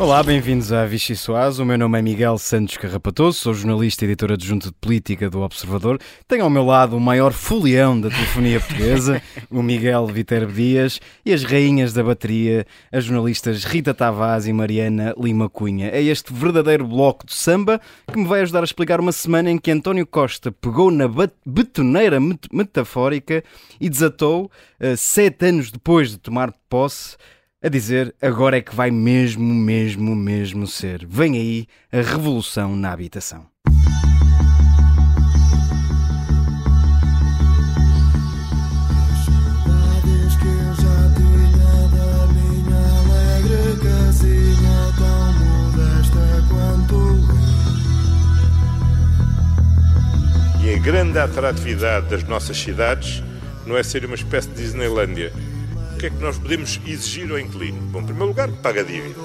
Olá, bem-vindos à Vichy Soaz. O meu nome é Miguel Santos Carrapatoso, sou jornalista e editor adjunto de política do Observador. Tenho ao meu lado o maior folião da telefonia portuguesa, o Miguel Viterbo Dias, e as rainhas da bateria, as jornalistas Rita Tavares e Mariana Lima Cunha. É este verdadeiro bloco de samba que me vai ajudar a explicar uma semana em que António Costa pegou na betoneira metafórica e desatou, uh, sete anos depois de tomar posse, a dizer agora é que vai mesmo, mesmo, mesmo ser. Vem aí a revolução na habitação. E a grande atratividade das nossas cidades não é ser uma espécie de Disneylândia que é que nós podemos exigir ao inquilino? Bom, em primeiro lugar, paga a dívida.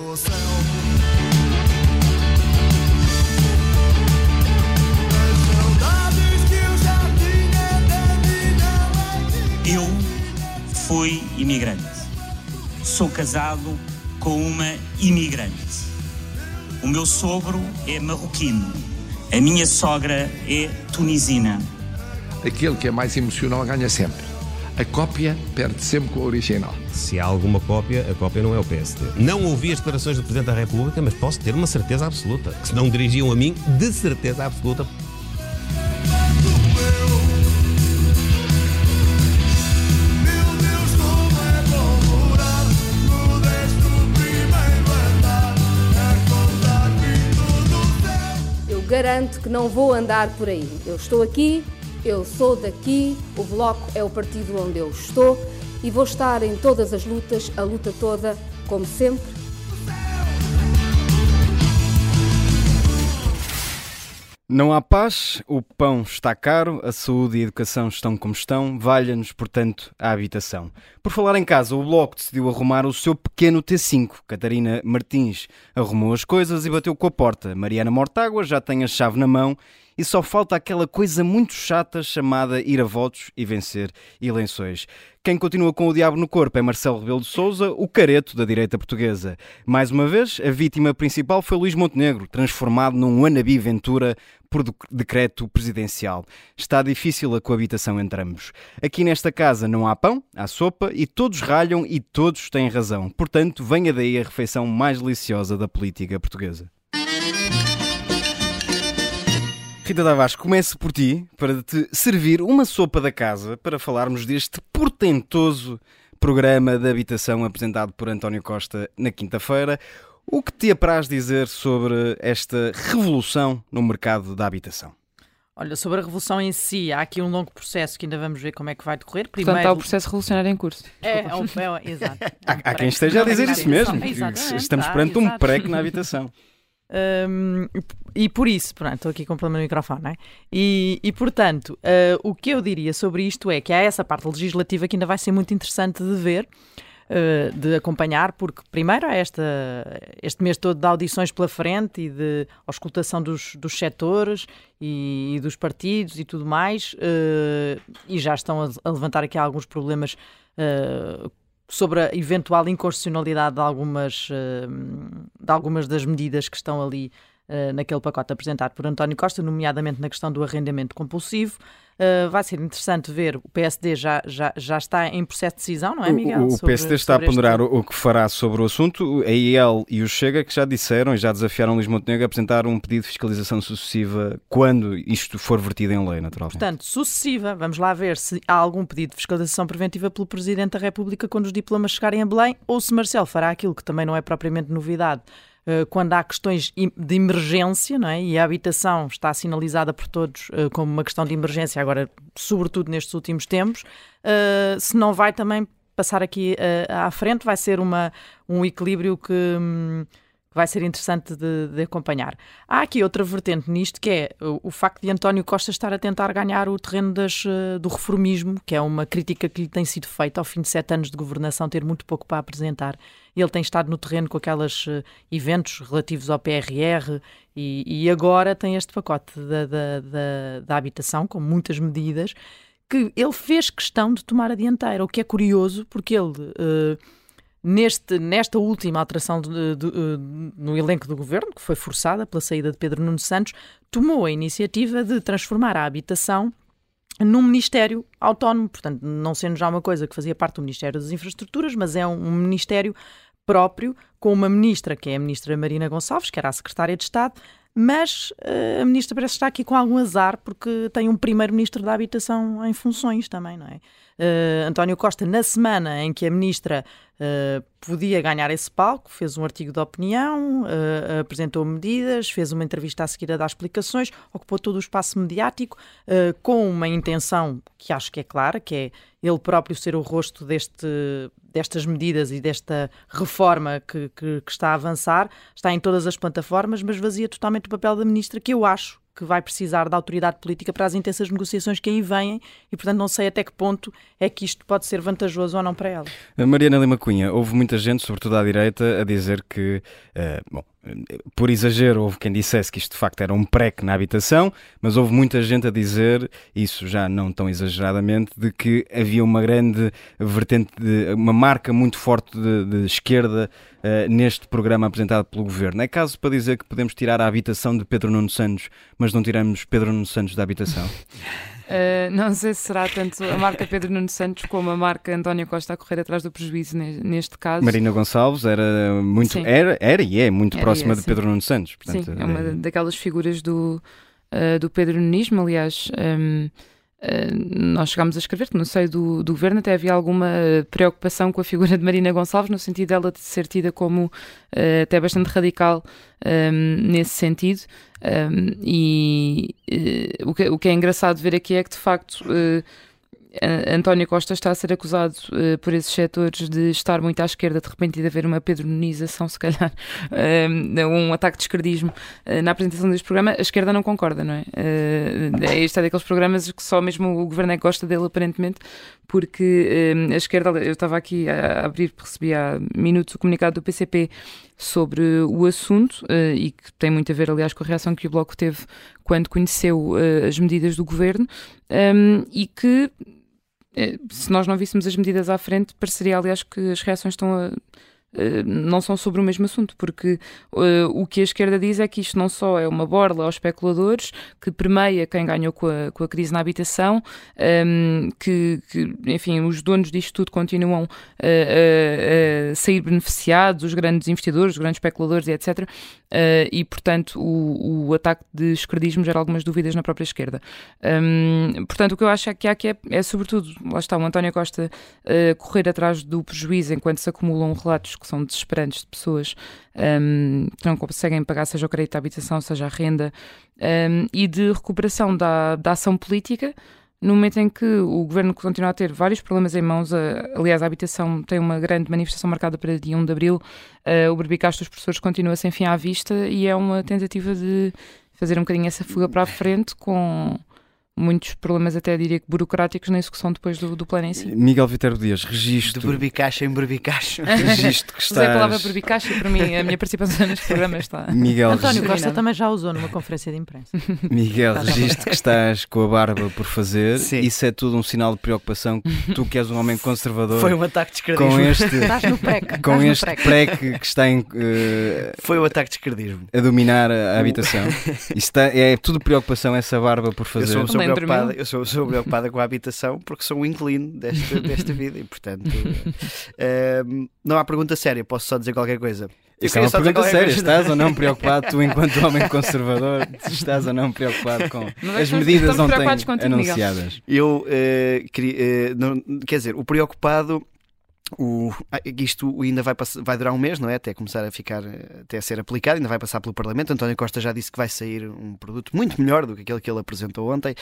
Eu fui imigrante. Sou casado com uma imigrante. O meu sogro é marroquino. A minha sogra é tunisina. Aquele que é mais emocional ganha sempre a cópia perde sempre com o original. Se há alguma cópia, a cópia não é o PSD. Não ouvi as declarações do Presidente da República, mas posso ter uma certeza absoluta. Que se não dirigiam a mim, de certeza absoluta. Eu garanto que não vou andar por aí. Eu estou aqui eu sou daqui, o Bloco é o partido onde eu estou e vou estar em todas as lutas, a luta toda, como sempre, Não há paz, o pão está caro, a saúde e a educação estão como estão, valha-nos, portanto, a habitação. Por falar em casa, o Bloco decidiu arrumar o seu pequeno T5. Catarina Martins arrumou as coisas e bateu com a porta. Mariana Mortágua já tem a chave na mão e só falta aquela coisa muito chata chamada ir a votos e vencer eleições. Quem continua com o diabo no corpo é Marcelo Rebelo de Sousa, o careto da direita portuguesa. Mais uma vez, a vítima principal foi Luís Montenegro, transformado num wannabe Ventura por decreto presidencial. Está difícil a coabitação entre ambos. Aqui nesta casa não há pão, há sopa e todos ralham e todos têm razão. Portanto, venha daí a refeição mais deliciosa da política portuguesa. Rita Tavares, começo por ti para te servir uma sopa da casa para falarmos deste portentoso programa de habitação apresentado por António Costa na quinta-feira. O que te apraz dizer sobre esta revolução no mercado da habitação? Olha, sobre a revolução em si, há aqui um longo processo que ainda vamos ver como é que vai decorrer. Primeiro... Portanto, há o processo revolucionário em curso. É, é, um, é exato. há, há quem esteja a dizer isso mesmo. Estamos perante um prego na habitação. Um, e por isso, pronto, estou aqui com problema no microfone, não é? E, e portanto, uh, o que eu diria sobre isto é que há essa parte legislativa que ainda vai ser muito interessante de ver, uh, de acompanhar, porque primeiro há esta, este mês todo de audições pela frente e de auscultação dos, dos setores e, e dos partidos e tudo mais, uh, e já estão a, a, levantar aqui alguns problemas sobre a eventual inconstitucionalidade de algumas, eh, de algumas das medidas que estão ali naquele pacote apresentado por António Costa, nomeadamente na questão do arrendamento compulsivo. Uh, vai ser interessante ver, o PSD já, já, já está em processo de decisão, não é, Miguel? O, sobre, PSD está a ponderar este... o que fará sobre o assunto. A IEL e o Chega que já disseram e já desafiaram Luís Montenegro a apresentar um pedido de fiscalização sucessiva quando isto for vertido em lei, naturalmente. Portanto, sucessiva. Vamos lá ver se há algum pedido de fiscalização preventiva pelo Presidente da República quando os diplomas chegarem a Belém ou se Marcelo fará aquilo que também não é propriamente novidade eh, quando há questões de emergência, não é? e a habitação está sinalizada por todos uh, como uma questão de emergência, agora, sobretudo nestes últimos tempos, uh, se não vai também passar aqui à frente, vai ser uma, um equilíbrio que. Um, que vai ser interessante de, de, acompanhar. Há aqui outra vertente nisto, que é o, o, facto de António Costa estar a tentar ganhar o terreno das, do reformismo, que é uma crítica que lhe tem sido feita ao fim de sete anos de governação, ter muito pouco para apresentar. Ele tem estado no terreno com aqueles uh, eventos relativos ao PRR e, e agora tem este pacote da, da, da, da habitação, com muitas medidas, que ele fez questão de tomar a dianteira, o que é curioso, porque ele... Uh, neste, nesta última alteração de, de, no elenco do governo, que foi forçada pela saída de Pedro Nuno Santos, tomou a iniciativa de transformar a habitação num Ministério autónomo, portanto, não sendo já uma coisa que fazia parte do Ministério das Infraestruturas, mas é um, Ministério próprio, com uma ministra, que é a ministra Marina Gonçalves, que era a secretária de Estado, mas uh, a ministra parece estar aqui com algum azar porque tem um primeiro-ministro da habitação em funções também, não é? Uh, António Costa, na semana em que a ministra uh, podia ganhar esse palco, fez um artigo de opinião, uh, apresentou medidas, fez uma entrevista a seguir a dar explicações, ocupou todo o espaço mediático com uma intenção que acho que é clara, que é ele próprio ser o rosto deste, destas medidas e desta reforma que, que, que está a avançar, está em todas as plataformas, mas vazia totalmente o papel da ministra, que eu acho que vai precisar da autoridade política para as intensas negociações que aí vêm e, portanto, não sei até que ponto é que isto pode ser vantajoso ou não para ela. Mariana Lima Cunha, houve muita gente, sobretudo à direita, a dizer que, uh, bom, por exagero, houve quem dissesse que isto de facto era um PREC na habitação, mas houve muita gente a dizer, isso já não tão exageradamente, de que havia uma grande vertente, de, uma marca muito forte de, de esquerda uh, neste programa apresentado pelo governo. É caso para dizer que podemos tirar a habitação de Pedro Nuno Santos, mas não tiramos Pedro Nuno Santos da habitação? Uh, não sei se será tanto a marca Pedro Nuno Santos como a marca António Costa a correr atrás do prejuízo neste caso. Marina Gonçalves era muito era, era e é muito era próxima é, de Pedro Nuno Santos. Portanto, sim, é uma é... daquelas figuras do, uh, do Pedro Nunismo, aliás. Um, eh, nós chegámos a escrever que no seio do, do, governo até havia alguma preocupação com a figura de Marina Gonçalves, no sentido dela de ser tida como uh, até bastante radical um, ehm, nesse sentido. Um, e uh, o, que, o, que, é engraçado ver aqui é que, de facto, uh, António Costa está a ser acusado uh, por esses setores de estar muito à esquerda, de repente, e de haver uma pedronização, se calhar, uh, um ataque de esquerdismo uh, na apresentação deste programa. A esquerda não concorda, não é? Uh, este é daqueles programas que só mesmo o governo é que gosta dele, aparentemente, porque a esquerda, eu estava aqui a abrir, recebi há minutos o comunicado do PCP sobre o assunto e que tem muito a ver, aliás, com a reação que o Bloco teve quando conheceu as medidas do governo um, e que eh, se nós não víssemos as medidas à frente, pareceria, aliás, que as reações estão a, eh, não são sobre o mesmo assunto, porque uh, o que a esquerda diz é que isto não só é uma borla aos especuladores, que permeia quem ganhou com a, com a crise na habitação, um, ehm, que, que, enfim, os donos disto tudo continuam a, a sair beneficiados, os grandes investidores, os grandes especuladores e etc. Uh, e, portanto, o, o, ataque de esquerdismo gera algumas dúvidas na própria esquerda. Um, ehm, portanto, o que eu acho é que há que é, é sobretudo, lá está, o António Costa uh, correr atrás do prejuízo enquanto se acumulam relatos que são desesperantes de pessoas um, que não conseguem pagar seja o crédito à habitação, seja a renda, um, e de recuperação da, da ação política no momento em que o governo continua a ter vários problemas em mãos, aliás, a habitação tem uma grande manifestação marcada para dia 1 de abril, o berbicaço dos professores continua sem fim à vista e é uma tentativa de fazer um bocadinho essa fuga para a frente com muitos problemas, até diria que burocráticos, na execução depois do, do plano em si. Miguel Viterbo Dias, registro. De berbicacho em berbicacho. registro que estás... Usei a palavra berbicacho e para mim a minha participação neste programa está. Miguel, António registro... Costa também já usou numa conferência de imprensa. Miguel, registro que estás com a barba por fazer. Sim. Isso é tudo um sinal de preocupação. Tu que és um homem conservador. Foi um ataque de esquerdismo. Com este, estás no PREC. Com estás este PREC que está em. Uh, Foi o um ataque de esquerdismo. A dominar a habitação. Isso está, é tudo preocupação, essa barba por fazer. Eu sou, preocupada. Eu sou sou, preocupada com a habitação porque sou um inclino desta, desta vida e, portanto, uh, não há pergunta séria, posso só dizer qualquer coisa. Isso é uma pergunta séria. Coisa. Estás ou não preocupado, tu, enquanto homem conservador, estás ou não preocupado com não as medidas ontem anunciadas? Eu uh, queria. Uh, não, quer dizer, o preocupado o, ah, isto ainda vai, vai durar um mês, não é? Até começar a ficar, até a ser aplicado, ainda vai passar pelo Parlamento. António Costa já disse que vai sair um produto muito melhor do que aquele que ele apresentou ontem.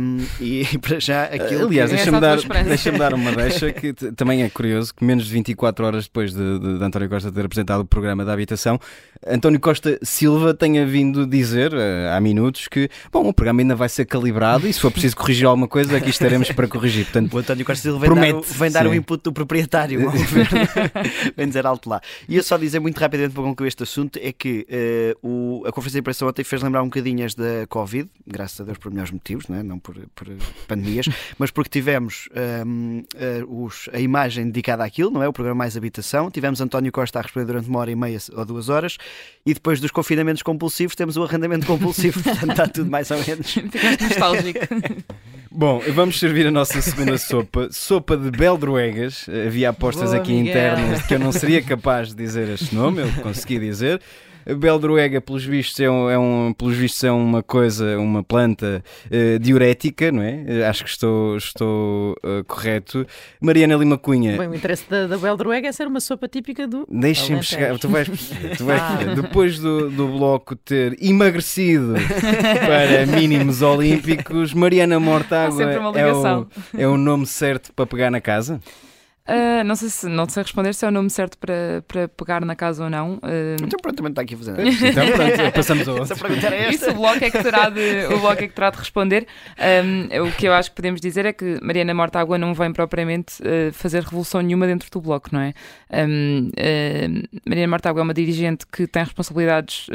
Um, e para já aquilo. Aliás, deixa-me dar, deixa dar uma deixa que também é curioso que menos de 24 horas depois de, de, de, António Costa ter apresentado o programa da habitação, António Costa Silva tenha vindo dizer uh, há minutos que bom, o programa ainda vai ser calibrado e se for preciso corrigir alguma coisa, aqui estaremos para corrigir. Portanto, o António Costa Silva vem promete, dar, o, vem dar o input do proprietário comentário ao governo. Vem dizer alto lá. E eu só dizer muito rapidamente para concluir este assunto é que uh, o, a conferência de imprensa ontem fez lembrar um bocadinho as da Covid, graças a Deus por melhores motivos, não, é? não por, por pandemias, mas porque tivemos um, ehm, uh, os, a imagem dedicada àquilo, não é? O programa Mais Habitação. Tivemos António Costa a responder durante uma hora e meia ou duas horas e depois dos confinamentos compulsivos temos o arrendamento compulsivo, portanto está tudo mais ou menos. Ficaste nostálgico. Bom, vamos servir a nossa segunda sopa, sopa de beldroegas. Havia apostas Boa, aqui Miguel. internas de que eu não seria capaz de dizer este nome, eu consegui dizer. Beldroega, pelos vistos, é, um, é, um, pelos vistos, é uma coisa, uma planta uh, diurética, não é? Uh, acho que estou, estou uh, correto. Mariana Lima Cunha. Bem, o interesse da, da Beldroega é ser uma sopa típica do. Deixem-me chegar, tu vais, tu vais ah. Depois do, do bloco ter emagrecido para mínimos olímpicos, Mariana Mortágua é o, é o nome certo para pegar na casa? Uh, não sei se não sei responder se é o nome certo para, para pegar na casa ou não. Uh... Então pronto, também está aqui a fazer. então pronto, passamos ao outro. Isso o bloco é que terá de, o bloco é que terá de responder. Um, o que eu acho que podemos dizer é que Mariana Mortágua não vem propriamente uh, fazer revolução nenhuma dentro do bloco, não é? Um, Mariana Mortágua é uma dirigente que tem responsabilidades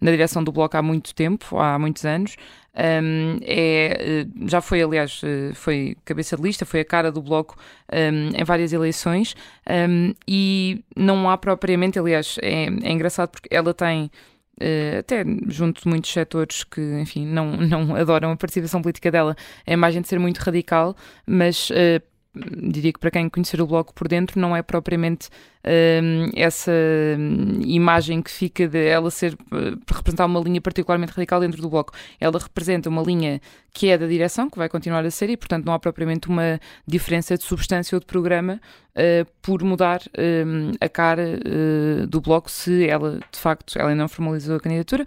na direção do bloco há muito tempo, há muitos anos. Um, é, eh, já foi, aliás, eh, foi cabeça de lista, foi a cara do Bloco um, em várias eleições um, e não há propriamente, aliás, é, é engraçado porque ela tem. Uh, até junto de muitos setores que, enfim, não, não adoram a participação política dela, a imagem de ser muito radical, mas uh, diria que para quem conhecer o Bloco por dentro não é propriamente uh, essa hum, imagem que fica de ela ser uh, representar uma linha particularmente radical dentro do Bloco. Ela representa uma linha que é da direção, que vai continuar a ser, e portanto não há propriamente uma diferença de substância ou de programa uh, por mudar hum, a cara do Bloco se ela, de facto, ela não formalizou a candidatura,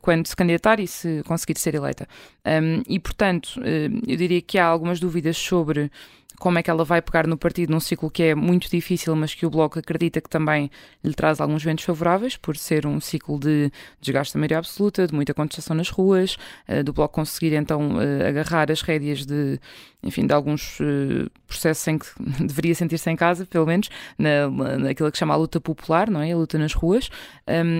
quando se candidatar e se conseguir ser eleita. Um, e portanto, eu diria que há algumas dúvidas sobre como é que ela vai pegar no partido num ciclo que é muito difícil, mas que o Bloco acredita que também lhe traz alguns ventos favoráveis, por ser um ciclo de desgaste da maioria absoluta, de muita contestação nas ruas, uh, do Bloco conseguir então uh, agarrar as rédeas de, enfim, de alguns uh, processos em que deveria sentir-se em casa, pelo menos, na, naquilo que chama a luta popular, não é? A luta nas ruas,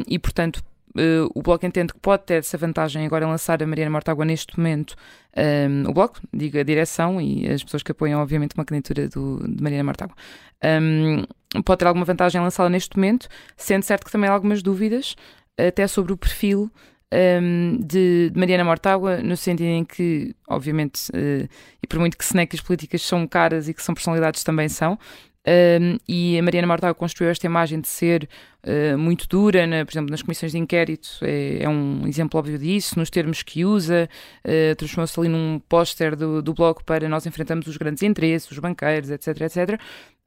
e portanto Uh, o Bloco entende que pode ter essa vantagem agora em lançar a Mariana Mortágua neste momento. Um, ehm, o Bloco, diga a direção e as pessoas que apoiam, obviamente, uma candidatura do, de Mariana Mortágua. Um, ehm, pode ter alguma vantagem em lançá-la neste momento, sendo certo que também há algumas dúvidas, até sobre o perfil um, ehm, de, de, Mariana Mortágua, no sentido em que, obviamente, uh, e por muito que se que as políticas são caras e que são personalidades também são, um, e a Mariana Mortágua construiu esta imagem de ser uh, muito dura, por exemplo, nas comissões de inquérito, é, é, um exemplo óbvio disso, nos termos que usa, uh, transformou-se ali num póster do, do bloco para nós enfrentarmos os grandes interesses, os banqueiros, etc, etc.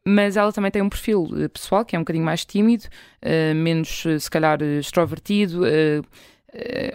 Mas ela também tem um perfil uh, pessoal que é um bocadinho mais tímido, menos, se calhar, extrovertido.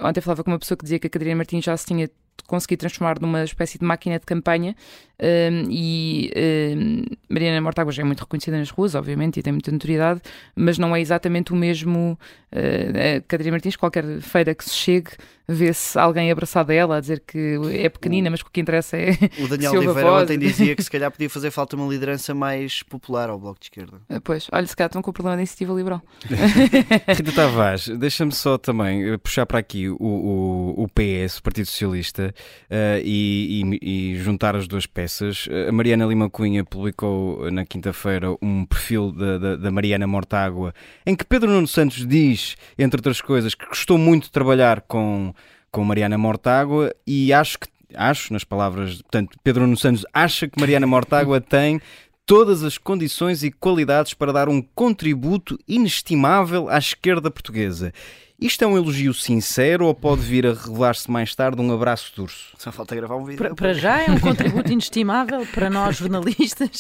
ontem falava com uma pessoa que dizia que a Catarina Martins já se tinha conseguido transformar numa espécie de máquina de campanha um, e um, Mariana Mortágua já é muito reconhecida nas ruas, obviamente, e tem muita notoriedade, mas não é exatamente o mesmo. Uh, a Catarina Martins, qualquer feira que se chegue, vê-se alguém abraçado a ela a dizer que é pequenina, o, mas que o que interessa é. O Daniel Oliveira ontem dizia que se calhar podia fazer falta uma liderança mais popular ao Bloco de Esquerda. Uh, pois, olha, se calhar estão com o problema da iniciativa liberal. Rita Tavares, deixa-me só também eh, puxar para aqui o, o, o PS, o Partido Socialista, uh, e, e, e juntar as duas peças peças. A Mariana Lima Cunha publicou na quinta-feira um perfil da, da, da, Mariana Mortágua em que Pedro Nuno Santos diz, entre outras coisas, que gostou muito de trabalhar com, com Mariana Mortágua e acho que, acho, nas palavras, portanto, Pedro Nuno Santos acha que Mariana Mortágua tem todas as condições e qualidades para dar um contributo inestimável à esquerda portuguesa. Isto é um elogio sincero ou pode vir a revelar-se mais tarde um abraço de urso? Só falta gravar um vídeo. Para, para já é um contributo inestimável para nós jornalistas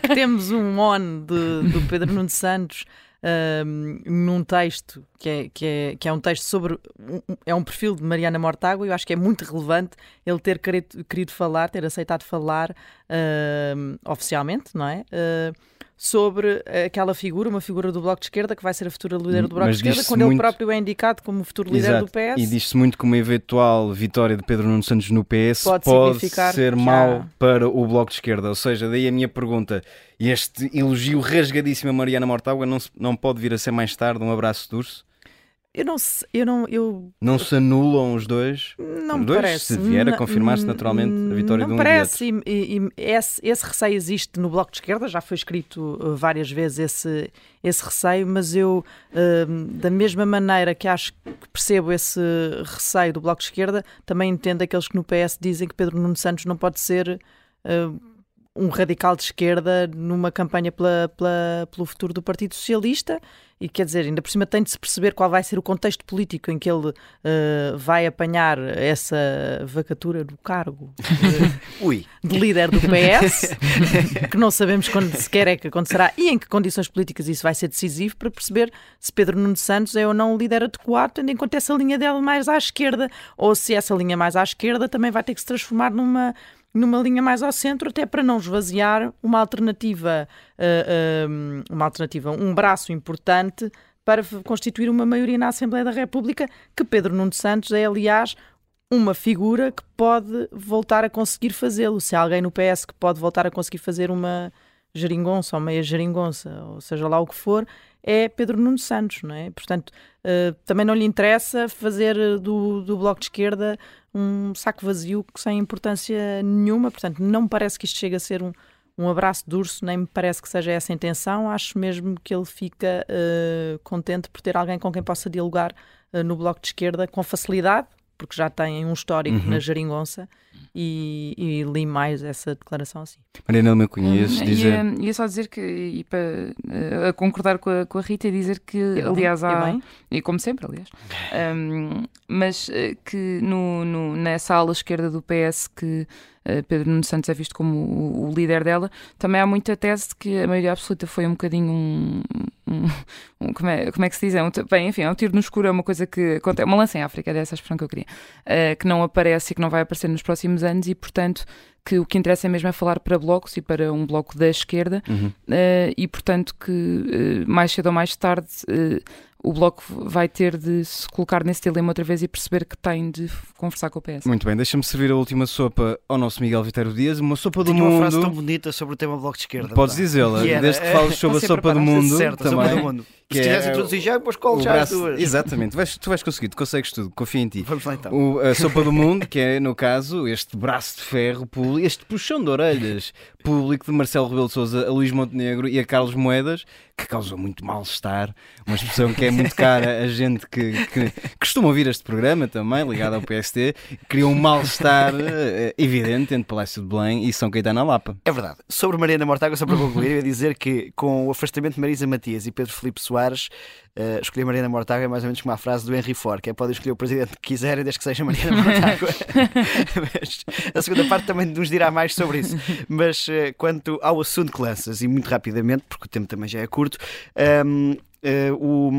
que temos um on de, do Pedro Nuno Santos um, num texto que é, que, é, que é um texto sobre. Um, é um perfil de Mariana Mortágua. Eu acho que é muito relevante ele ter querido, querido falar, ter aceitado falar uh, oficialmente, não é? Uh, sobre aquela figura, uma figura do Bloco de Esquerda, que vai ser a futura líder do Bloco de Esquerda, quando ele muito- próprio é indicado como futuro líder Exato. do PS. E diz-se muito que uma eventual vitória de Pedro Nuno Santos no PS Pode pode, ser já- mau para o Bloco de Esquerda. Ou seja, daí a minha pergunta. Este elogio rasgadíssimo a Mariana Mortágua não, se- não pode vir a ser mais tarde um abraço de urso? Eu não sei, eu não, eu Não se anulam os dois? Não Os dois, parece. se vier a confirmar-se naturalmente a vitória não de um parece. E, e- e esse, esse receio existe no Bloco de Esquerda, já foi escrito uh, várias vezes esse, esse receio, mas eu, uh, da mesma maneira que acho que percebo esse receio do Bloco de Esquerda, também entendo aqueles que no PS dizem que Pedro Nuno Santos não pode ser. uh, um radical de esquerda numa campanha pela, pela- pelo futuro do Partido Socialista e quer dizer, ainda por cima tem de se perceber qual vai ser o contexto político em que ele eh, vai apanhar essa vacatura do cargo de, de líder do PS, que não sabemos quando sequer é que acontecerá e em que condições políticas isso vai ser decisivo para perceber se Pedro Nuno Santos é ou não o líder adequado, tendo em conta essa linha dele mais à esquerda, ou se essa linha mais à esquerda também vai ter que se transformar numa numa linha mais ao centro, até para não esvaziar uma alternativa, um, uma alternativa, um braço importante para constituir uma maioria na Assembleia da República, que Pedro Nuno Santos é, aliás, uma figura que pode voltar a conseguir fazê-lo. Se há alguém no PS que pode voltar a conseguir fazer uma geringonça ou meia geringonça, ou seja lá o que for, é Pedro Nuno Santos, não é? Portanto, uh, também não lhe interessa fazer do, do Bloco de Esquerda um saco vazio sem importância nenhuma. Portanto, não me parece que isto chegue a ser um, um abraço de urso, nem me parece que seja essa a intenção. Acho mesmo que ele fica uh, contente por ter alguém com quem possa dialogar uh, no Bloco de Esquerda com facilidade, porque já tem um histórico Uhum. na geringonça. E, e li mais essa declaração assim. Mariana Lima Cunha, ias Hum, dizer... Ia, ia só dizer que, e para eh, a concordar com a, com a Rita, e dizer que, bem, aliás, e há. bem. E como sempre, aliás. Um, mas eh, que no, no- nessa ala esquerda do PS que Pedro Nuno Santos é visto como o, o líder dela, também há muita tese de que a maioria absoluta foi um bocadinho um. um- um- como, é, como é que se diz? É um, bem, enfim, é um tiro no escuro, é uma coisa que acontece. Uma lança em África, é essa expressão que eu queria. eh, que não aparece e que não vai aparecer nos próximos anos e, portanto, que o que interessa é mesmo é falar para blocos e para um bloco da esquerda Uhum. eh, e portanto que eh, mais cedo ou mais tarde eh, o bloco vai ter de se colocar nesse dilema outra vez e perceber que tem de conversar com o PS. Muito bem, deixa-me servir a última sopa ao nosso Miguel Vitério Dias, uma sopa do Tinha uma frase tão mundo. bonita sobre o tema Bloco de Esquerda. Podes dizê-la, desde que eh, fales sobre a Você sopa do mundo Certo, a sopa também. do mundo. que Se é tivesse introduzir já, depois colo já as braço- duas. Exatamente, vais- tu vais conseguir, tu consegues tudo, confia em ti. Vamos lá então. O- a sopa do mundo, que é, no caso, este braço de ferro, público, este puxão de orelhas público de Marcelo Rebelo de Sousa a Luís Montenegro e a Carlos Moedas, que causou muito mal-estar, uma expressão que é muito cara a gente que, que costuma ouvir este programa também, ligado ao PST, criou um mal-estar eh, evidente entre Palácio de Belém e São Caetano na Lapa. É verdade. Sobre Mariana Mortágua, só para concluir, eu ia dizer que com o afastamento de Marisa Matias e Pedro Filipe Soares, eh, escolher Mariana Mortágua é mais ou menos como a frase do Henry Ford, que é podem escolher o presidente que quiserem, desde que seja Mariana Mortágua. Mas a segunda parte também nos dirá mais sobre isso. Mas eh, quanto ao assunto que lanças, e muito rapidamente, porque o tempo também já é curto, ehm, eh, o.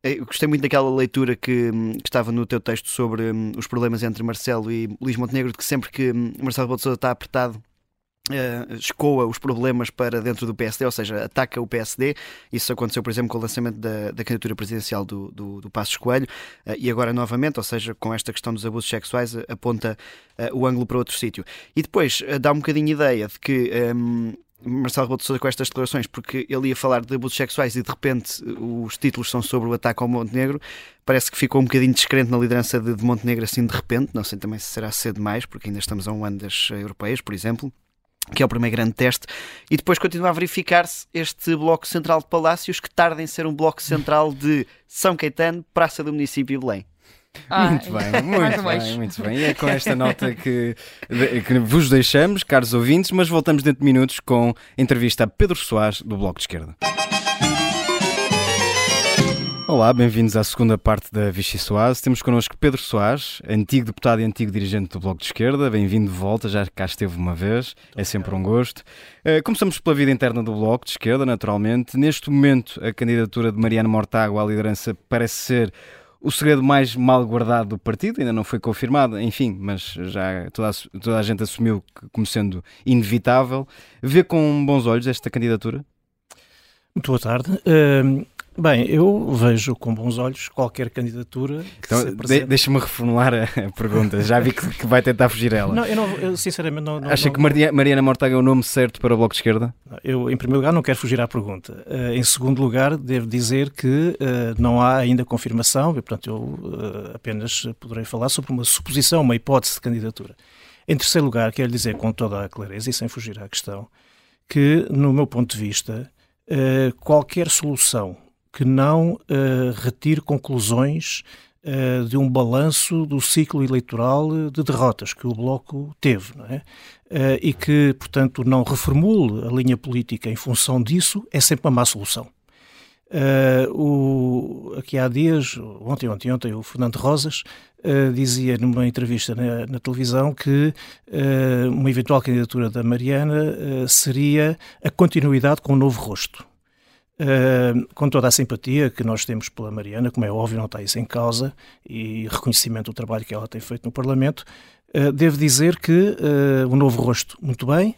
Eu gostei muito daquela leitura que, que estava no teu texto sobre hum, os problemas entre Marcelo e Luís Montenegro, de que sempre que hum, Marcelo Rebelo Sousa está apertado, eh, escoa os problemas para dentro do PSD, ou seja, ataca o PSD. Isso aconteceu, por exemplo, com o lançamento da, da candidatura presidencial do, do, do Passos Coelho eh, e agora novamente, ou seja, com esta questão dos abusos sexuais, eh, aponta eh, o ângulo para outro sítio. E depois dá um bocadinho ideia de que. hum, Marcelo Rebelo de Sousa com estas declarações, porque ele ia falar de abusos sexuais e de repente os títulos são sobre o ataque ao Montenegro, parece que ficou um bocadinho descrente na liderança de, de Montenegro assim de repente, não sei também se será cedo demais, porque ainda estamos a um ano das europeias, por exemplo que é o primeiro grande teste, e depois continua a verificar-se este bloco central de palácios que tarda em ser um bloco central de São Caetano, Praça do Município e Belém. Ah, Muito bem, muito bem, muito bem. E é com esta nota que, que vos deixamos, caros ouvintes, mas voltamos dentro de minutos com a entrevista a Pedro Soares, do Bloco de Esquerda. Olá, bem-vindos à segunda parte da Vichy Soares. Temos connosco Pedro Soares, antigo deputado e antigo dirigente do Bloco de Esquerda. Bem-vindo de volta, já cá esteve uma vez, é sempre um gosto. Eh, Começamos pela vida interna do Bloco de Esquerda, naturalmente. Neste momento, a candidatura de Mariano Mortágua à liderança parece ser o segredo mais mal guardado do partido, ainda não foi confirmado, enfim, mas já toda a, toda a gente assumiu como sendo inevitável. Vê com bons olhos esta candidatura? Muito boa tarde. Uh, Bem, eu vejo com bons olhos qualquer candidatura que então, se de, Deixa-me reformular a pergunta. Já vi que, que vai tentar fugir ela. Não, eu, não, eu sinceramente não... não Acha não, que Maria, Mariana Mortágua é o nome certo para o Bloco de Esquerda? Eu, em primeiro lugar, não quero fugir à pergunta. Uh, em segundo lugar, devo dizer que uh, não há ainda confirmação, e, portanto eu uh, apenas poderei falar sobre uma suposição, uma hipótese de candidatura. Em terceiro lugar, quero dizer com toda a clareza e sem fugir à questão, que, no meu ponto de vista, qualquer solução que não uh, retire conclusões uh, de um balanço do ciclo eleitoral de derrotas que o Bloco teve, é? uh, e que, portanto, não reformule a linha política em função disso, é sempre uma má solução. O, aqui há dias, ontem, ontem, ontem, o Fernando Rosas dizia numa entrevista na, na televisão que uma eventual candidatura da Mariana seria a continuidade com um novo rosto. Uh, com toda a simpatia que nós temos pela Mariana, como é óbvio, não está isso em causa, e reconhecimento do trabalho que ela tem feito no Parlamento, uh, devo dizer que uh, o novo rosto, muito bem,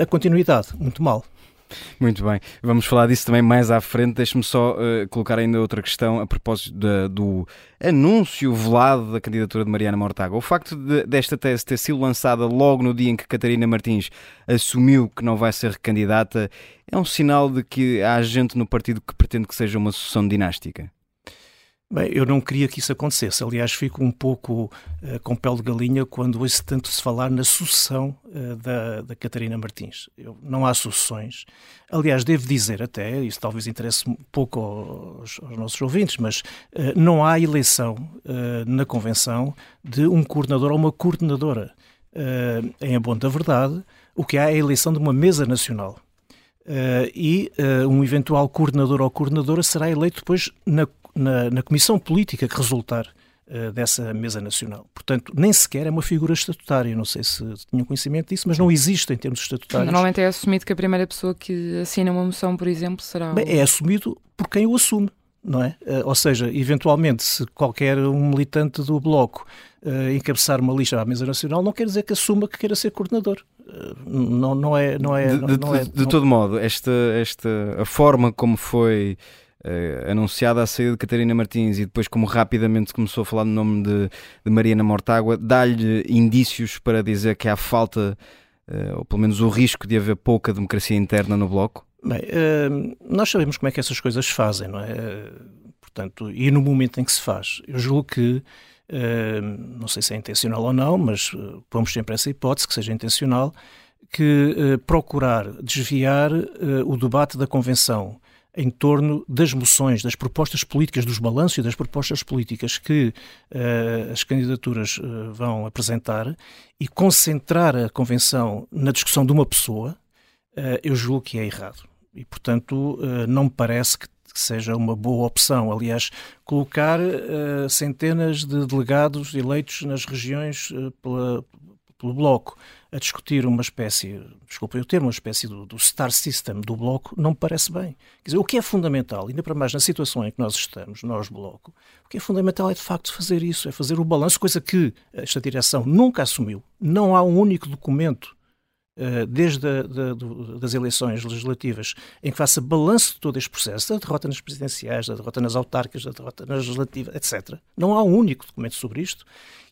a continuidade, muito mal. Muito bem, vamos falar disso também mais à frente. Deixe-me só uh, colocar ainda outra questão a propósito do anúncio velado da candidatura de Mariana Mortágua. O facto de, desta tese ter sido lançada logo no dia em que Catarina Martins assumiu que não vai ser candidata é um sinal de que há gente no partido que pretende que seja uma sucessão dinástica. Bem, eu não queria que isso acontecesse. Aliás, fico um pouco uh, com pele de galinha quando ouço tanto se falar na sucessão uh, da, da Catarina Martins. Eu, não há sucessões. Aliás, devo dizer até, isso talvez interesse pouco aos, aos nossos ouvintes, mas uh, não há eleição na Convenção de um coordenador ou uma coordenadora. em bom da verdade, o que há é a eleição de uma mesa nacional. Uh, e uh, um eventual coordenador ou coordenadora será eleito depois na na, na comissão política que resultar uh, dessa mesa nacional. Portanto, nem sequer é uma figura estatutária. Não sei se tinham conhecimento disso, mas não existe em termos estatutários. Normalmente é assumido que a primeira pessoa que assina uma moção, por exemplo, será. Bem, é assumido por quem o assume. Não é? Uh, ou seja, eventualmente, se qualquer um militante do Bloco uh, encabeçar uma lista à mesa nacional, não quer dizer que assuma que queira ser coordenador. não, não é. Não é, de, não, não é, de, de todo modo, esta, esta, a forma como foi Uh, anunciada a saída de Catarina Martins e depois como rapidamente começou a falar no nome de, de Mariana Mortágua, dá-lhe indícios para dizer que há falta, uh, ou pelo menos o risco de haver pouca democracia interna no Bloco? Bem, uh, nós sabemos como é que essas coisas fazem, não é? portanto, e no momento em que se faz. Eu julgo que, não sei se é intencional ou não, mas pomos sempre essa hipótese que seja intencional, que procurar desviar o debate da Convenção em torno das moções, das propostas políticas, dos balanços e das propostas políticas que uh, as candidaturas uh, vão apresentar e concentrar a convenção na discussão de uma pessoa, uh, eu julgo que é errado. E, portanto, não me parece que seja uma boa opção. Aliás, colocar centenas de delegados eleitos nas regiões pela, pelo Bloco a discutir uma espécie, desculpa eu ter uma espécie do, do, star system do Bloco, não me parece bem. Quer dizer, o que é fundamental, ainda para mais na situação em que nós estamos, nós Bloco, o que é fundamental é de facto fazer isso, é fazer o balanço, coisa que esta direção nunca assumiu. Não há um único documento uh, desde a, da, das eleições legislativas em que faça balanço de todo este processo, da derrota nas presidenciais, da derrota nas autárquicas, da derrota nas legislativas, etc. Não há um único documento sobre isto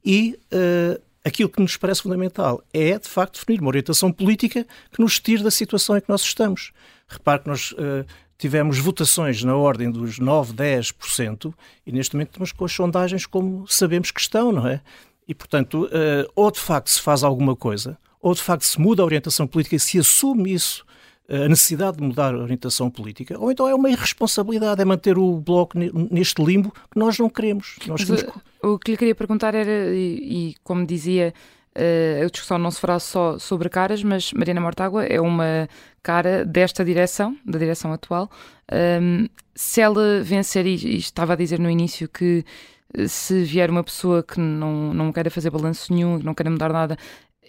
e uh, aquilo que nos parece fundamental é, de facto, definir uma orientação política que nos tire da situação em que nós estamos. Repare que nós uh, tivemos votações na ordem dos 9, 10% e neste momento estamos com as sondagens como sabemos que estão, não é? E, portanto, uh, ou de facto se faz alguma coisa, ou de facto se muda a orientação política e se assume isso a necessidade de mudar a orientação política, ou então é uma irresponsabilidade, é manter o Bloco neste limbo que nós não queremos. Nós temos... O que lhe queria perguntar era, e, e como dizia, uh, a discussão não se fará só sobre caras, mas Mariana Mortágua é uma cara desta direção, da direção atual. Um, se ela vencer, e, e estava a dizer no início que eh, se vier uma pessoa que não, não queira fazer balanço nenhum, que não queira mudar nada,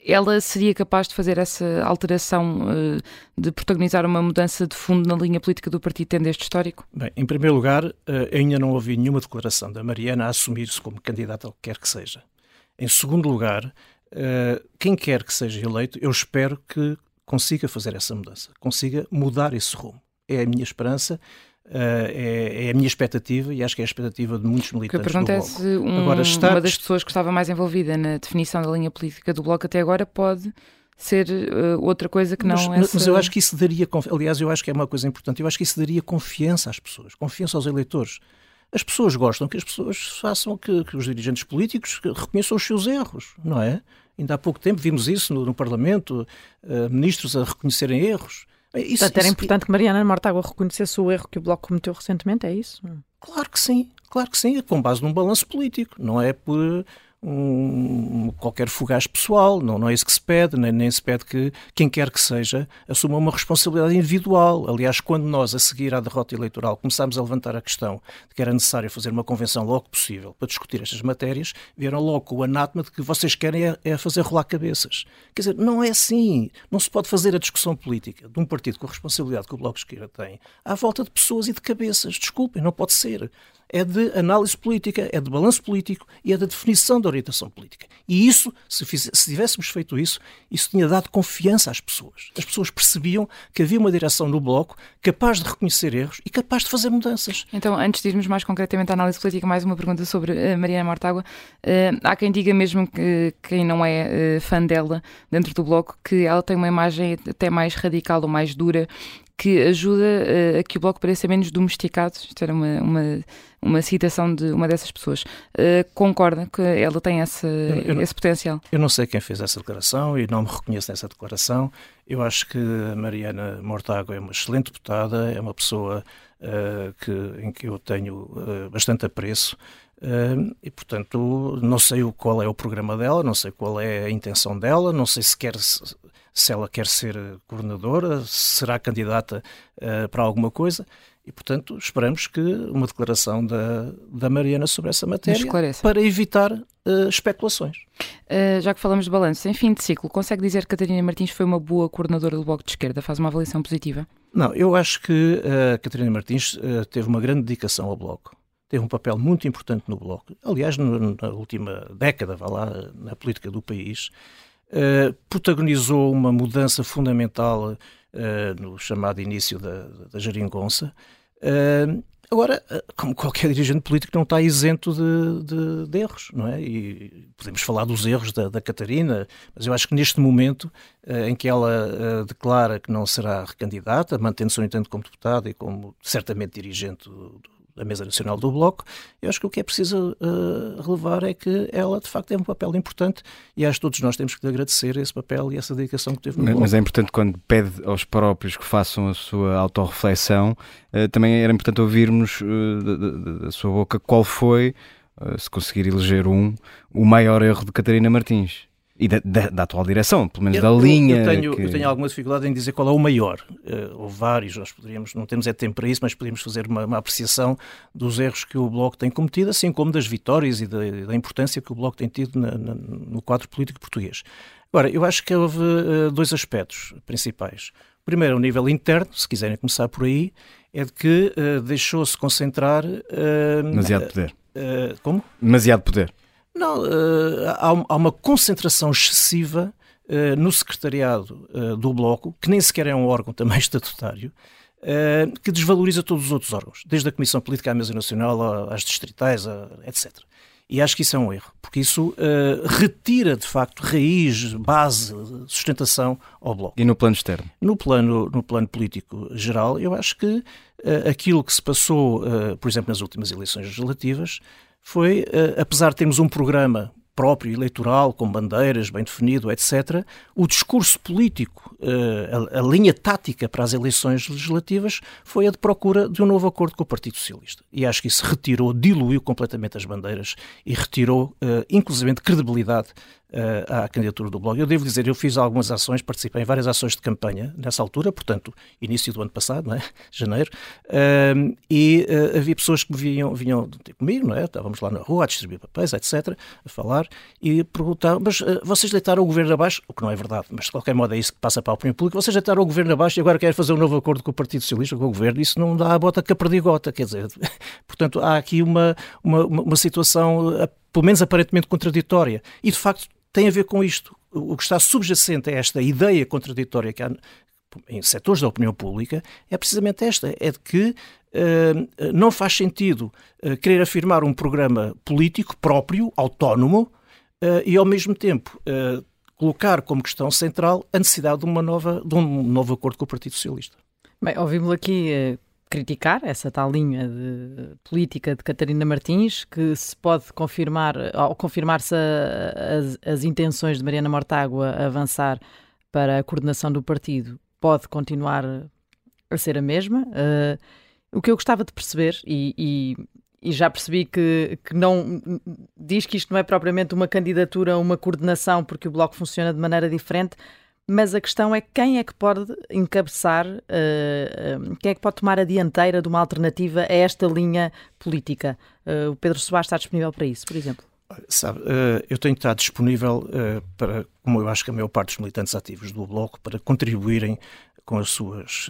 ela seria capaz de fazer essa alteração, eh, de protagonizar uma mudança de fundo na linha política do partido, tendo este histórico? Bem, em primeiro lugar, eh, ainda não ouvi nenhuma declaração da Mariana a assumir-se como candidata ao que quer que seja. Em segundo lugar, eh, quem quer que seja eleito, eu espero que consiga fazer essa mudança, consiga mudar esse rumo. é a minha esperança. Uh, é, é, a minha expectativa e acho que é a expectativa de muitos militantes. Que eu pergunto é se um, agora, está... uma das pessoas que estava mais envolvida na definição da linha política do Bloco até agora pode ser uh, outra coisa que não mas, essa... mas eu acho que isso daria aliás eu acho que é uma coisa importante eu acho que isso daria confiança às pessoas confiança aos eleitores. As pessoas gostam que as pessoas façam que, que os dirigentes políticos reconheçam os seus erros não é? Ainda há pouco tempo vimos isso no, no Parlamento uh, ministros a reconhecerem erros isso, Portanto, era isso, importante que Mariana Mortágua reconhecesse o erro que o Bloco cometeu recentemente, é isso? Claro que sim, claro que sim, com base num balanço político, não é por um, qualquer fugaz pessoal, não, não é isso que se pede, nem, nem se pede que quem quer que seja assuma uma responsabilidade individual. Aliás, quando nós, a seguir à derrota eleitoral, começámos a levantar a questão de que era necessário fazer uma convenção logo possível para discutir estas matérias, vieram logo com o anátema de que vocês querem é, é fazer rolar cabeças. Quer dizer, não é assim. Não se pode fazer a discussão política de um partido com a responsabilidade que o Bloco de Esquerda tem à volta de pessoas e de cabeças. Desculpem, não pode ser é de análise política, é de balanço político e é da definição da orientação política. E isso, se, se tivéssemos feito isso, isso tinha dado confiança às pessoas. As pessoas percebiam que havia uma direção no Bloco capaz de reconhecer erros e capaz de fazer mudanças. Então, antes de irmos mais concretamente à análise política, mais uma pergunta sobre uh, Mariana Mortágua. Uh, há quem diga mesmo que quem não é uh, fã dela dentro do Bloco, que ela tem uma imagem até mais radical ou mais dura que ajuda a que o Bloco pareça menos domesticado. Isto era uma, uma, uma citação de uma dessas pessoas. Uh, concorda que ela tem esse, eu, esse potencial? Eu não sei quem fez essa declaração e não me reconheço nessa declaração. Eu acho que a Mariana Mortágua é uma excelente deputada, é uma pessoa uh, que, em que eu tenho bastante apreço. Uh, e portanto não sei qual é o programa dela, não sei qual é a intenção dela, não sei se quer se ela quer ser coordenadora, se será candidata uh, para alguma coisa. E, portanto, esperamos que uma declaração da, da Mariana sobre essa matéria para evitar uh, especulações. Uh, já que falamos de balanço, em fim de ciclo, consegue dizer que Catarina Martins foi uma boa coordenadora do Bloco de Esquerda? Faz uma avaliação positiva? Não, eu acho que a Catarina Martins teve uma grande dedicação ao Bloco. Teve um papel muito importante no Bloco. Aliás, no, na última década, vá lá, na política do país, uh, protagonizou uma mudança fundamental uh, no chamado início da, da geringonça. Uh, agora, como qualquer dirigente político, não está isento de, de, de, erros, não é? E podemos falar dos erros da, da Catarina, mas eu acho que neste momento em que ela declara que não será recandidata, mantendo-se, no entanto, como deputada e como certamente dirigente do, da Mesa Nacional do Bloco, eu acho que o que é preciso uh, relevar é que ela, de facto, tem um papel importante e acho que todos nós temos que lhe agradecer esse papel e essa dedicação que teve no mas, Bloco. Mas é importante quando pede aos próprios que façam a sua autorreflexão, uh, também era importante ouvirmos uh, da, da, da, sua boca qual foi, se conseguir eleger um, o maior erro de Catarina Martins. E da, da, da, atual direção, pelo menos eu, da linha. Eu tenho, que... eu tenho alguma dificuldade em dizer qual é o maior. Uh, ou vários, nós poderíamos, não temos é tempo para isso, mas podemos fazer uma, uma, apreciação dos erros que o Bloco tem cometido, assim como das vitórias e da, da importância que o Bloco tem tido na, na, no quadro político português. Agora, eu acho que houve uh, dois aspectos principais. O primeiro, ao nível interno, se quiserem começar por aí, é de que uh, deixou-se concentrar. Demasiado poder. como? Demasiado poder. Não, uh, há, uma concentração excessiva uh, no secretariado uh, do Bloco, que nem sequer é um órgão também estatutário, que desvaloriza todos os outros órgãos, desde a Comissão Política à Mesa Nacional às distritais, etc. E acho que isso é um erro, porque isso retira, de facto, raiz, base, sustentação ao Bloco. E no plano externo? No plano, no plano político geral, eu acho que aquilo que se passou, por exemplo, nas últimas eleições legislativas, foi, uh, apesar de termos um programa próprio eleitoral, com bandeiras bem definido, etc., o discurso político, uh, a, a, linha tática para as eleições legislativas foi a de procura de um novo acordo com o Partido Socialista. E acho que isso retirou, diluiu completamente as bandeiras e retirou, uh, inclusive, credibilidade uh, à candidatura do Bloco. Eu devo dizer, eu fiz algumas ações, participei em várias ações de campanha nessa altura, portanto, início do ano passado, não é? janeiro, uh, e uh, havia pessoas que vinham, vinham ter comigo, não é? estávamos lá na rua a distribuir papéis, etc., a falar, e perguntavam, mas eh, vocês deitaram o governo abaixo? O que não é verdade, mas de qualquer modo é isso que passa para a opinião pública, vocês deitaram o governo abaixo e agora querem fazer um novo acordo com o Partido Socialista, com o governo, isso não dá a bota que a perdigota, quer dizer, portanto, há aqui uma, uma, uma situação pelo menos aparentemente contraditória. E de facto tem a ver com isto. O que está subjacente a esta ideia contraditória que há, em setores da opinião pública é precisamente esta: é de que uh, não faz sentido uh, querer afirmar um programa político próprio, autónomo, uh, e ao mesmo tempo colocar como questão central a necessidade de, uma nova, de um novo acordo com o Partido Socialista. Bem, ouvimos aqui criticar essa tal linha de política de Catarina Martins, que se pode confirmar, ao confirmar-se as, as, intenções de Mariana Mortágua avançar para a coordenação do partido, pode continuar a ser a mesma. Uh, o que eu gostava de perceber, e, e, e, já percebi que, que não diz que isto não é propriamente uma candidatura, uma coordenação, porque o Bloco funciona de maneira diferente, mas a questão é quem é que pode encabeçar, uh, quem é que pode tomar a dianteira de uma alternativa a esta linha política. Uh, o Pedro Soares está disponível para isso, por exemplo? Sabe, eu tenho estado disponível para, como eu acho que a maior parte dos militantes ativos do Bloco, para contribuírem com as suas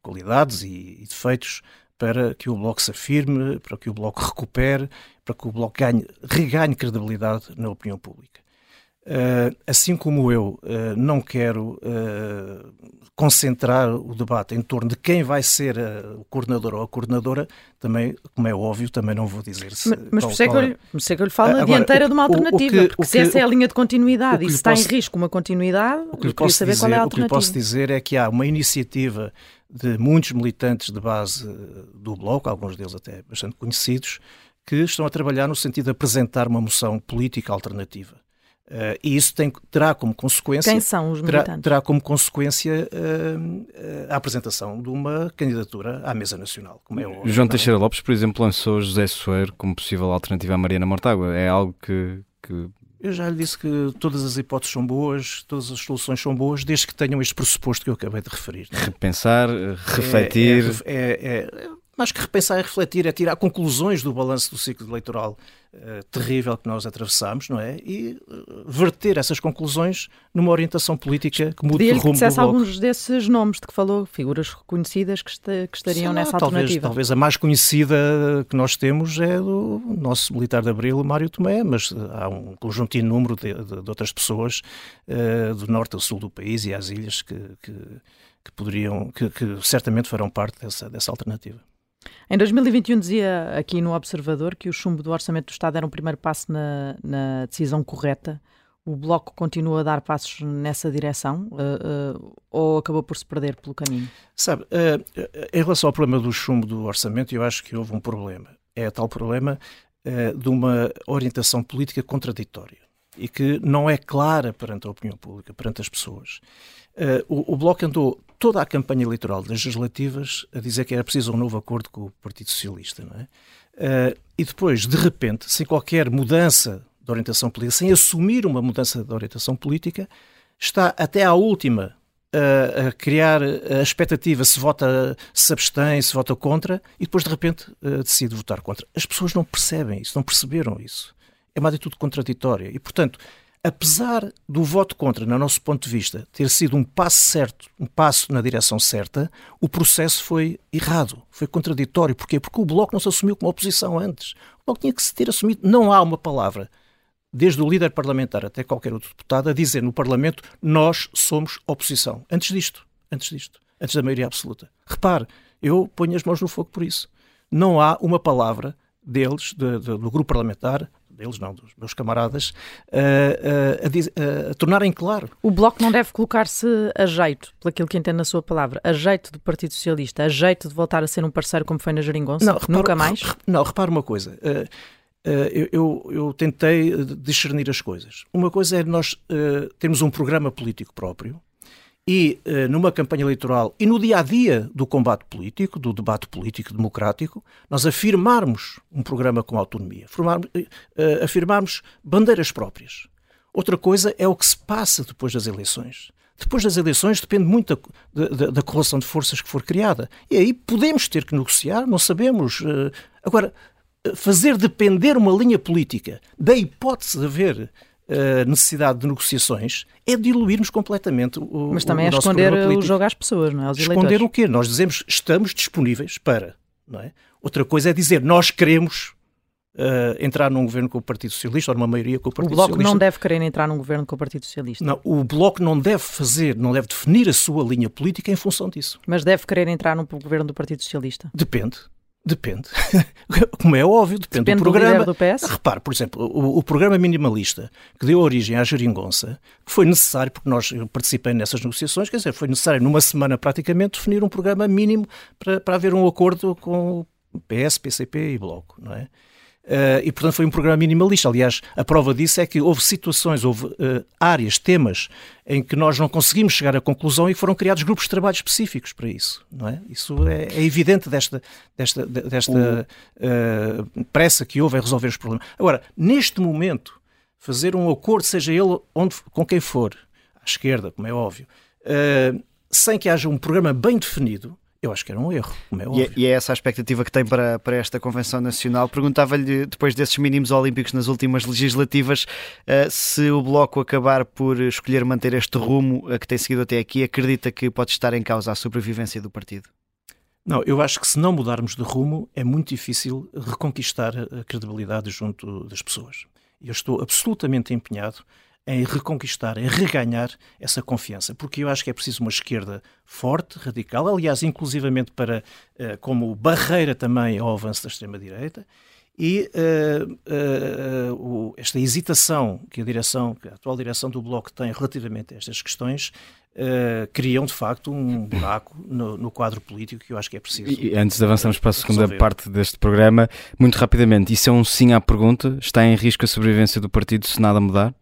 qualidades e, e defeitos para que o Bloco se afirme, para que o Bloco recupere, para que o Bloco ganhe, reganhe credibilidade na opinião pública. Uh, assim como eu uh, não quero uh, concentrar o debate em torno de quem vai ser o coordenador ou a coordenadora, também, como é óbvio, também não vou dizer se. Mas, mas por isso é que, eu, é que eu lhe falo a dianteira de uma alternativa, o, o que, porque se essa é a linha de continuidade e se está posso, em risco uma continuidade, o que lhe posso saber dizer, qual é a alternativa. O que lhe posso dizer é que há uma iniciativa de muitos militantes de base do Bloco, alguns deles até bastante conhecidos, que estão a trabalhar no sentido de apresentar uma moção política alternativa Uh, e isso tem, terá como consequência. Quem são os militantes? Terá, terá como consequência uh, a apresentação de uma candidatura à mesa nacional, como é o. João Teixeira Lopes, por exemplo, lançou José Soeiro como possível alternativa à Mariana Mortágua. É algo que, que. Eu já lhe disse que todas as hipóteses são boas, todas as soluções são boas, desde que tenham este pressuposto que eu acabei de referir. É? Repensar, refletir. É, é, é, mais que repensar e refletir, é tirar conclusões do balanço do ciclo eleitoral uh, terrível que nós atravessamos, não é? E uh, verter essas conclusões numa orientação política que mude o rumo que do bloco. alguns desses nomes de que falou, figuras reconhecidas que, que estariam nessa talvez, alternativa. Talvez a mais conhecida que nós temos é do nosso militar de Abril, Mário Tomé, mas eh, há um conjunto número de, de, de outras pessoas uh, do norte ao sul do país e às ilhas que, que, que poderiam, que, que certamente farão parte dessa, dessa alternativa. Em 2021 dizia aqui no Observador que o chumbo do Orçamento do Estado era um primeiro passo na, na decisão correta. O Bloco continua a dar passos nessa direção uh, uh, ou acabou por se perder pelo caminho? Sabe, uh, em relação ao problema do chumbo do orçamento, eu acho que houve um problema. É tal problema de uma orientação política contraditória e que não é clara perante a opinião pública, perante as pessoas. o, o Bloco andou toda a campanha eleitoral das legislativas a dizer que era preciso um novo acordo com o Partido Socialista, não é? Uh, e depois, de repente, sem qualquer mudança de orientação política, sem assumir uma mudança de orientação política, está até à última uh, a criar a expectativa se vota, se abstém, se vota contra, e depois, de repente, uh, decide votar contra. As pessoas não percebem isso, não perceberam isso. É uma atitude contraditória. E, portanto, apesar do voto contra, no nosso ponto de vista, ter sido um passo certo, um passo na direção certa, o processo foi errado, foi contraditório. Porquê? Porque o Bloco não se assumiu como oposição antes. O Bloco tinha que se ter assumido. Não há uma palavra, desde o líder parlamentar até qualquer outro deputado, a dizer no Parlamento nós somos oposição. Antes disto, antes disto, antes da maioria absoluta. Repare, eu ponho as mãos no fogo por isso. Não há uma palavra deles, de, de, do grupo parlamentar, deles não, dos meus camaradas, a, a, a, tornarem claro. O Bloco não deve colocar-se a jeito, pelo aquilo que entendo na sua palavra, a jeito do Partido Socialista, a jeito de voltar a ser um parceiro como foi na Jeringonça? Não, repara, Nunca mais? Não, repare uma coisa. Uh, uh, eu, eu, eu, tentei discernir as coisas. Uma coisa é nós uh, termos um programa político próprio, e eh, numa campanha eleitoral e no dia a dia do combate político, do debate político democrático, nós afirmarmos um programa com autonomia, eh, eh, afirmarmos bandeiras próprias. Outra coisa é o que se passa depois das eleições. Depois das eleições depende muito da, da, da correlação de forças que for criada. E aí podemos ter que negociar, não sabemos. Agora, fazer depender uma linha política da hipótese de haver uh, necessidade de negociações é diluirmos completamente o Mas também o, é esconder o jogo às pessoas, não é? Aos esconder eleitores. o quê? Nós dizemos estamos disponíveis para. Não é? Outra coisa é dizer nós queremos uh, entrar num governo com o Partido Socialista ou numa maioria com o Partido Socialista. O Bloco Socialista. não deve querer entrar num governo com o Partido Socialista. Não, o Bloco não deve fazer, não deve definir a sua linha política em função disso. Mas deve querer entrar num governo do Partido Socialista? Depende. Depende. Como é óbvio, depende, depende do programa. Do do PS? Repare, por exemplo, o, o, programa minimalista que deu origem à geringonça, que foi necessário, porque nós participei nessas negociações, quer dizer, foi necessário numa semana praticamente definir um programa mínimo para, para haver um acordo com o PS, PCP e Bloco, não é? Uh, e, portanto, foi um programa minimalista. Aliás, a prova disso é que houve situações, houve uh, áreas, temas em que nós não conseguimos chegar à conclusão e foram criados grupos de trabalho específicos para isso. Não é? Isso é, é evidente desta, desta, desta uh, pressa que houve em resolver os problemas. Agora, neste momento, fazer um acordo, seja ele onde, com quem for, à esquerda, como é óbvio, sem que haja um programa bem definido, eu acho que era um erro, é, e é, e é essa a expectativa que tem para, para esta Convenção Nacional. Perguntava-lhe, depois desses mínimos olímpicos nas últimas legislativas, uh, se o Bloco acabar por escolher manter este rumo que tem seguido até aqui, acredita que pode estar em causa a sobrevivência do partido? Não, eu acho que se não mudarmos de rumo, é muito difícil reconquistar a credibilidade junto das pessoas. Eu estou absolutamente empenhado em reconquistar, em reganhar essa confiança, porque eu acho que é preciso uma esquerda forte, radical, aliás, inclusivamente para uh, como barreira também ao avanço da extrema-direita, e uh, uh, o, esta hesitação que a direção, que a atual direção do Bloco tem relativamente a estas questões, Uh, criam de facto um buraco no, no, quadro político que eu acho que é preciso. E antes de avançarmos para a segunda resolver. parte deste programa, muito rapidamente, isso é um sim à pergunta? Está em risco a sobrevivência do partido se nada mudar?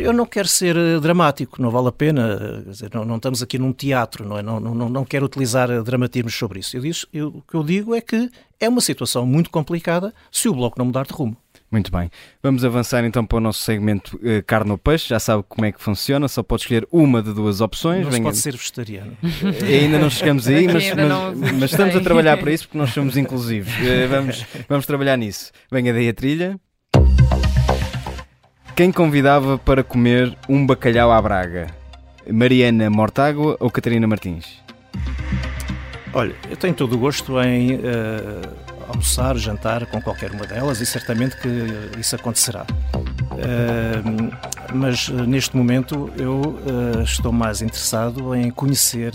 Eu não quero ser eh, dramático, não vale a pena, dizer, não, não, estamos aqui num teatro, não, é? não, não, não quero utilizar eh, dramatismos sobre isso. Eu disse, eu, o que eu digo é que é uma situação muito complicada se o Bloco não mudar de rumo. Muito bem. Vamos avançar então para o nosso segmento uh, carne ou peixe. Já sabe como é que funciona, só pode escolher uma de duas opções. Não Venha... pode ser vegetariano. ainda não chegamos aí, mas, mas, mas, estamos a trabalhar para isso porque nós somos inclusivos. Uh, vamos, vamos trabalhar nisso. Venha daí a trilha. Quem convidava para comer um bacalhau à Braga? Mariana Mortágua ou Catarina Martins? Olha, eu tenho todo o gosto em uh, almoçar, jantar com qualquer uma delas e certamente que isso acontecerá. Uh, mas uh, neste momento eu estou mais interessado em conhecer,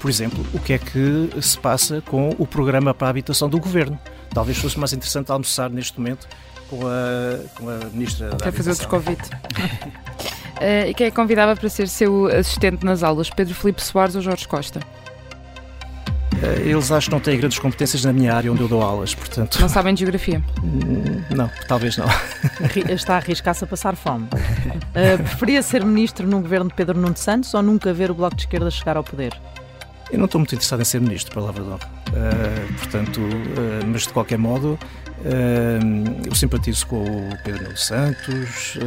por exemplo, o que é que se passa com o programa para a habitação do governo. Talvez fosse mais interessante almoçar neste momento com a, com a Ministra da Quer fazer outro convite. uh, e quem é que convidava para ser seu assistente nas aulas? Pedro Filipe Soares ou Jorge Costa? Uh, eles acham que não têm grandes competências na minha área onde eu dou aulas, portanto. Não sabem de geografia? Não, talvez não. Está a arriscar-se a passar fome. Uh, preferia ser ministro num governo de Pedro Nuno Santos ou nunca ver o Bloco de Esquerda chegar ao poder? Eu não estou muito interessado em ser ministro, palavra de honra. Uh, portanto, uh, mas de qualquer modo, eu simpatizo com o Pedro Nuno Santos,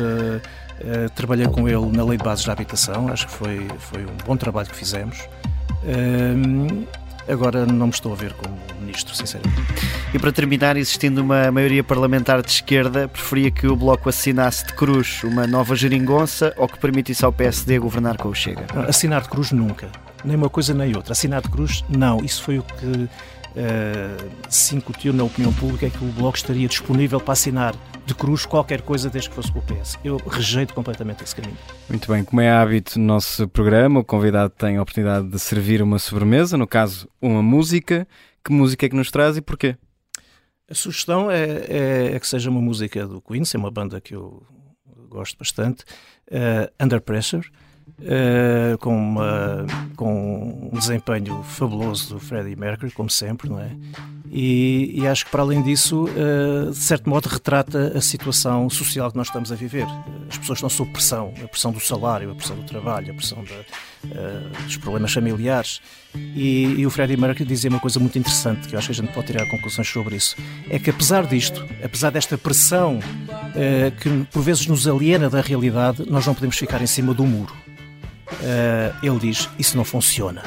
trabalhei com ele na Lei de Bases da Habitação, acho que foi, foi um bom trabalho que fizemos. Agora não me estou a ver como ministro, sinceramente. E para terminar, existindo uma maioria parlamentar de esquerda, preferia que o Bloco assinasse de cruz uma nova geringonça ou que permitisse ao PSD governar com o Chega? Assinar de cruz nunca nem uma coisa nem outra. Assinar de cruz, não. Isso foi o que se incutiu na opinião pública, é que o Bloco estaria disponível para assinar de cruz qualquer coisa desde que fosse com o PS. Eu rejeito completamente esse caminho. Muito bem, como é hábito no nosso programa, o convidado tem a oportunidade de servir uma sobremesa, no caso, uma música. Que música é que nos traz e porquê? A sugestão é, é, é que seja uma música do Queen, é uma banda que eu gosto bastante, uh, Under Pressure. Uh, com, uma, com um desempenho fabuloso do Freddie Mercury, como sempre, não é? E, e acho que, para além disso, uh, de certo modo, retrata a situação social que nós estamos a viver. As pessoas estão sob pressão, a pressão do salário, a pressão do trabalho, a pressão da, uh, dos problemas familiares. E, e, o Freddie Mercury dizia uma coisa muito interessante, que eu acho que a gente pode tirar conclusões sobre isso: é que, apesar disto, apesar desta pressão que por vezes nos aliena da realidade, nós não podemos ficar em cima do muro uh, ele diz: Isso não funciona.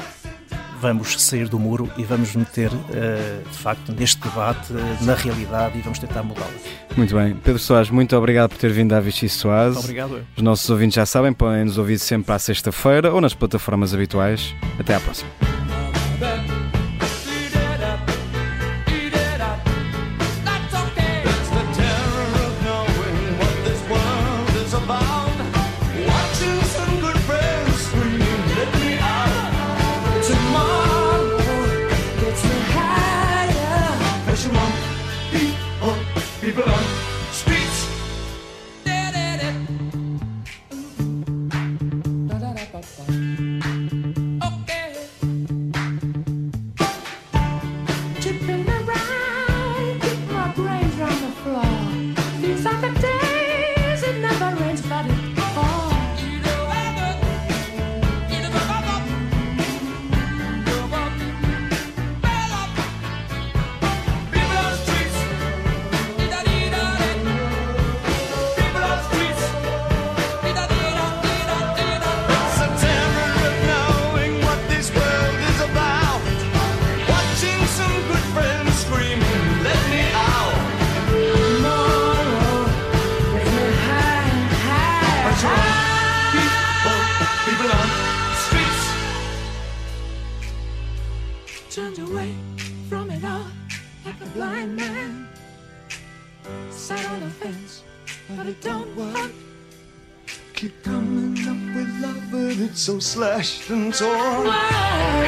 Vamos sair do muro e vamos meter, uh, de facto, neste debate, uh, na realidade e vamos tentar mudá-lo. Muito bem. Pedro Soares, muito obrigado por ter vindo à Vichy Soares. Obrigado. Os nossos ouvintes já sabem, podem nos ouvir sempre à sexta-feira ou nas plataformas habituais. Até à próxima. Slashed and torn.